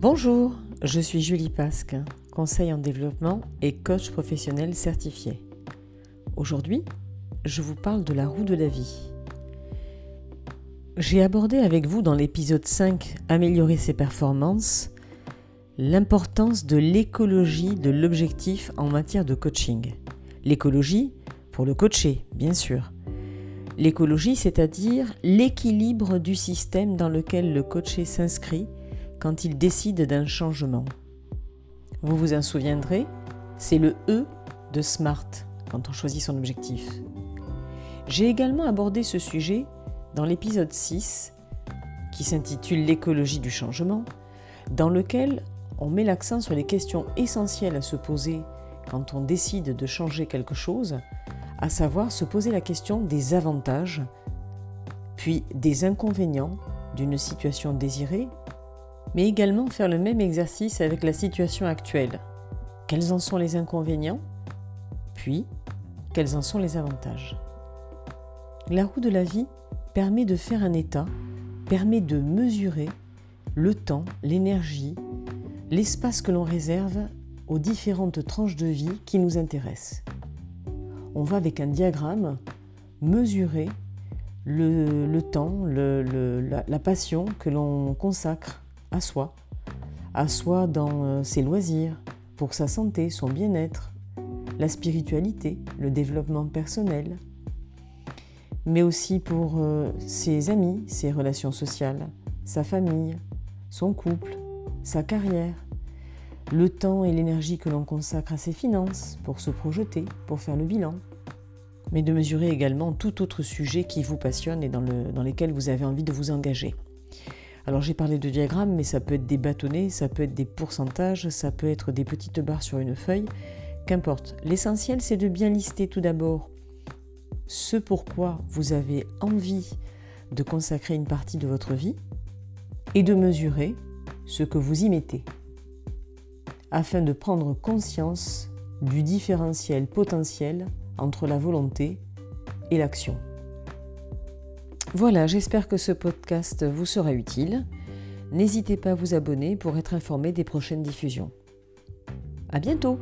Bonjour, je suis Julie Pasque, conseil en développement et coach professionnel certifié. Aujourd'hui, je vous parle de la roue de la vie. J'ai abordé avec vous dans l'épisode 5 Améliorer ses performances l'importance de l'écologie de l'objectif en matière de coaching. L'écologie pour le coacher, bien sûr. L'écologie, c'est-à-dire l'équilibre du système dans lequel le coaché s'inscrit quand il décide d'un changement. Vous vous en souviendrez, c'est le E de SMART quand on choisit son objectif. J'ai également abordé ce sujet dans l'épisode 6 qui s'intitule L'écologie du changement, dans lequel on met l'accent sur les questions essentielles à se poser quand on décide de changer quelque chose, à savoir se poser la question des avantages, puis des inconvénients d'une situation désirée mais également faire le même exercice avec la situation actuelle. Quels en sont les inconvénients? Puis, quels en sont les avantages? La roue de la vie permet de faire un état, permet de mesurer le temps, l'énergie, l'espace que l'on réserve aux différentes tranches de vie qui nous intéressent. On va avec un diagramme mesurer le, temps, la passion que l'on consacre à soi, à soi dans euh, ses loisirs, pour sa santé, son bien-être, la spiritualité, le développement personnel, mais aussi pour euh, ses amis, ses relations sociales, sa famille, son couple, sa carrière, le temps et l'énergie que l'on consacre à ses finances pour se projeter, pour faire le bilan, mais de mesurer également tout autre sujet qui vous passionne et dans, le, dans lesquels vous avez envie de vous engager. Alors j'ai parlé de diagrammes, mais ça peut être des bâtonnets, ça peut être des pourcentages, ça peut être des petites barres sur une feuille, qu'importe. L'essentiel, c'est de bien lister tout d'abord ce pourquoi vous avez envie de consacrer une partie de votre vie et de mesurer ce que vous y mettez, afin de prendre conscience du différentiel potentiel entre la volonté et l'action. Voilà, j'espère que ce podcast vous sera utile. N'hésitez pas à vous abonner pour être informé des prochaines diffusions. À bientôt!